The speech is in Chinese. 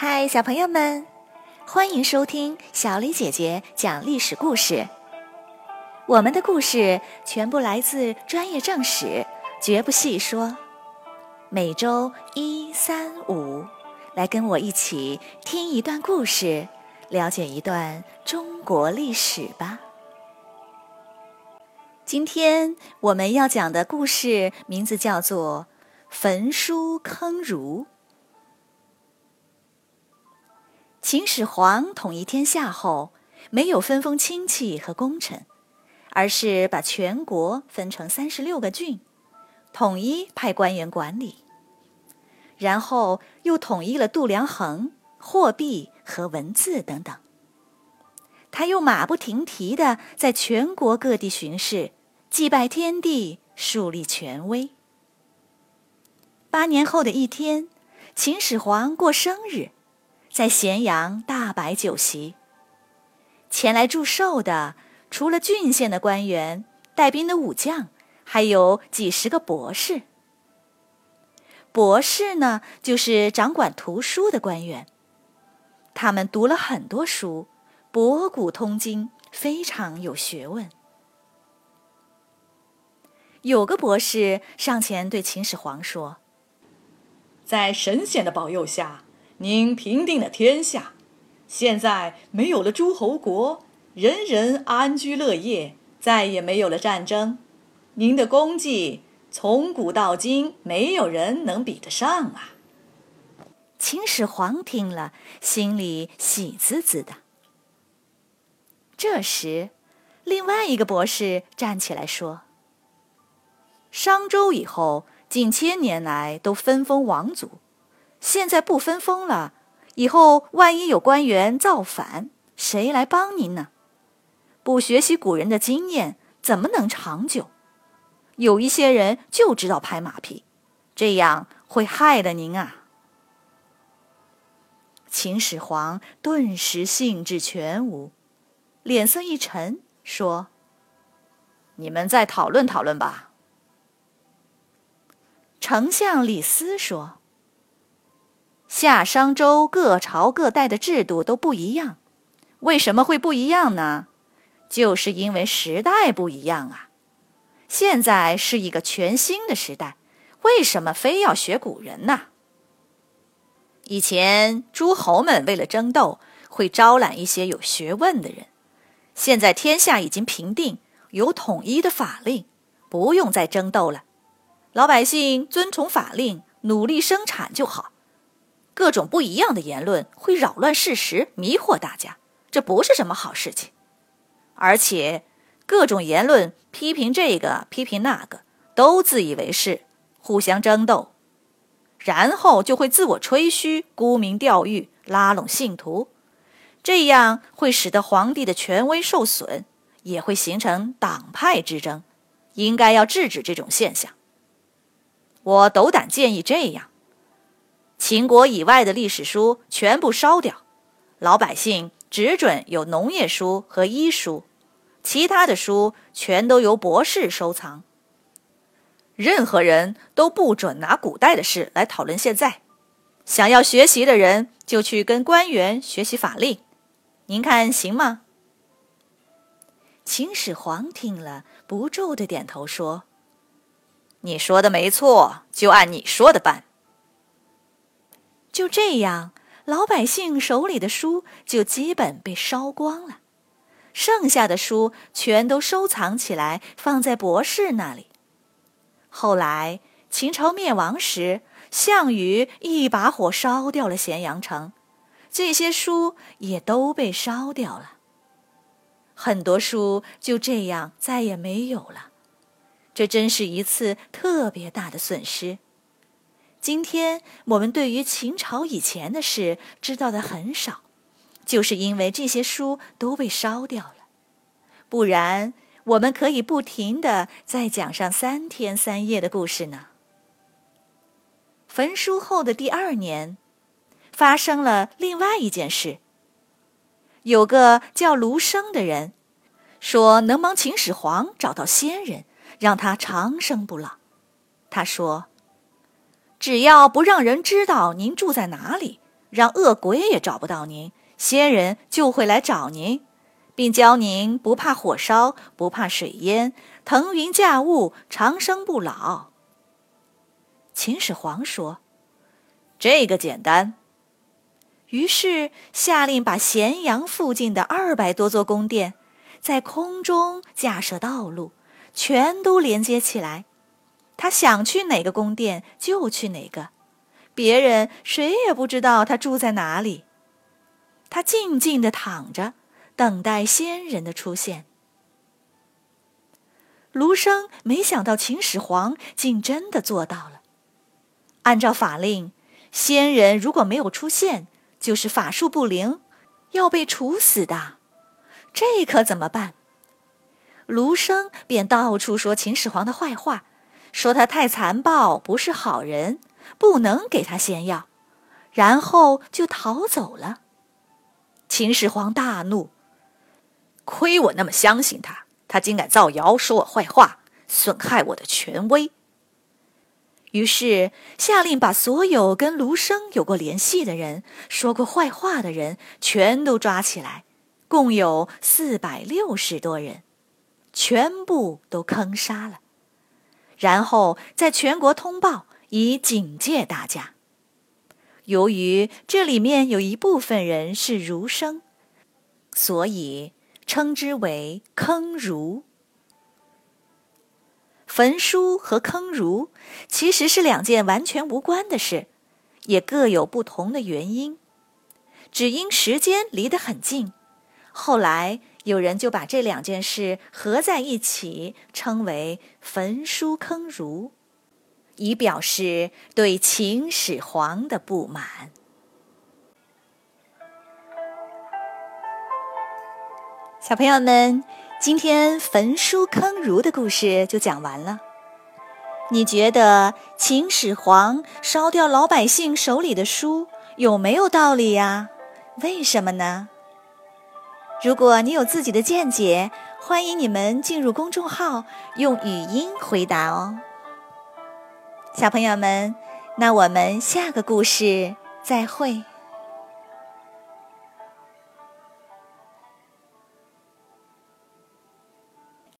嗨，小朋友们，欢迎收听小李姐姐讲历史故事。我们的故事全部来自专业正史，绝不细说。每周一、三、五，来跟我一起听一段故事，了解一段中国历史吧。今天我们要讲的故事名字叫做《焚书坑儒》。秦始皇统一天下后，没有分封亲戚和功臣，而是把全国分成三十六个郡，统一派官员管理。然后又统一了度量衡、货币和文字等等。他又马不停蹄地在全国各地巡视，祭拜天地，树立权威。八年后的一天，秦始皇过生日。在咸阳大摆酒席，前来祝寿的除了郡县的官员、带兵的武将，还有几十个博士。博士呢，就是掌管图书的官员，他们读了很多书，博古通今，非常有学问。有个博士上前对秦始皇说：“在神仙的保佑下。”您平定了天下，现在没有了诸侯国，人人安居乐业，再也没有了战争。您的功绩从古到今，没有人能比得上啊！秦始皇听了，心里喜滋滋的。这时，另外一个博士站起来说：“商周以后，近千年来都分封王族。”现在不分封了，以后万一有官员造反，谁来帮您呢？不学习古人的经验，怎么能长久？有一些人就知道拍马屁，这样会害了您啊！秦始皇顿时兴致全无，脸色一沉，说：“你们再讨论讨论吧。”丞相李斯说。夏商周各朝各代的制度都不一样，为什么会不一样呢？就是因为时代不一样啊！现在是一个全新的时代，为什么非要学古人呢？以前诸侯们为了争斗，会招揽一些有学问的人。现在天下已经平定，有统一的法令，不用再争斗了。老百姓遵从法令，努力生产就好。各种不一样的言论会扰乱事实，迷惑大家，这不是什么好事情。而且，各种言论批评这个批评那个，都自以为是，互相争斗，然后就会自我吹嘘、沽名钓誉、拉拢信徒，这样会使得皇帝的权威受损，也会形成党派之争。应该要制止这种现象。我斗胆建议这样。秦国以外的历史书全部烧掉，老百姓只准有农业书和医书，其他的书全都由博士收藏。任何人都不准拿古代的事来讨论现在。想要学习的人就去跟官员学习法令，您看行吗？秦始皇听了，不住的点头说：“你说的没错，就按你说的办。”就这样，老百姓手里的书就基本被烧光了，剩下的书全都收藏起来，放在博士那里。后来秦朝灭亡时，项羽一把火烧掉了咸阳城，这些书也都被烧掉了。很多书就这样再也没有了，这真是一次特别大的损失。今天我们对于秦朝以前的事知道的很少，就是因为这些书都被烧掉了。不然，我们可以不停的再讲上三天三夜的故事呢。焚书后的第二年，发生了另外一件事。有个叫卢生的人，说能帮秦始皇找到仙人，让他长生不老。他说。只要不让人知道您住在哪里，让恶鬼也找不到您，仙人就会来找您，并教您不怕火烧，不怕水淹，腾云驾雾，长生不老。”秦始皇说：“这个简单。”于是下令把咸阳附近的二百多座宫殿，在空中架设道路，全都连接起来。他想去哪个宫殿就去哪个，别人谁也不知道他住在哪里。他静静地躺着，等待仙人的出现。卢生没想到秦始皇竟真的做到了。按照法令，仙人如果没有出现，就是法术不灵，要被处死的。这可怎么办？卢生便到处说秦始皇的坏话。说他太残暴，不是好人，不能给他仙药，然后就逃走了。秦始皇大怒，亏我那么相信他，他竟敢造谣说我坏话，损害我的权威。于是下令把所有跟卢生有过联系的人、说过坏话的人全都抓起来，共有四百六十多人，全部都坑杀了。然后在全国通报，以警戒大家。由于这里面有一部分人是儒生，所以称之为坑儒。焚书和坑儒其实是两件完全无关的事，也各有不同的原因，只因时间离得很近。后来。有人就把这两件事合在一起，称为“焚书坑儒”，以表示对秦始皇的不满。小朋友们，今天“焚书坑儒”的故事就讲完了。你觉得秦始皇烧掉老百姓手里的书有没有道理呀？为什么呢？如果你有自己的见解，欢迎你们进入公众号用语音回答哦。小朋友们，那我们下个故事再会。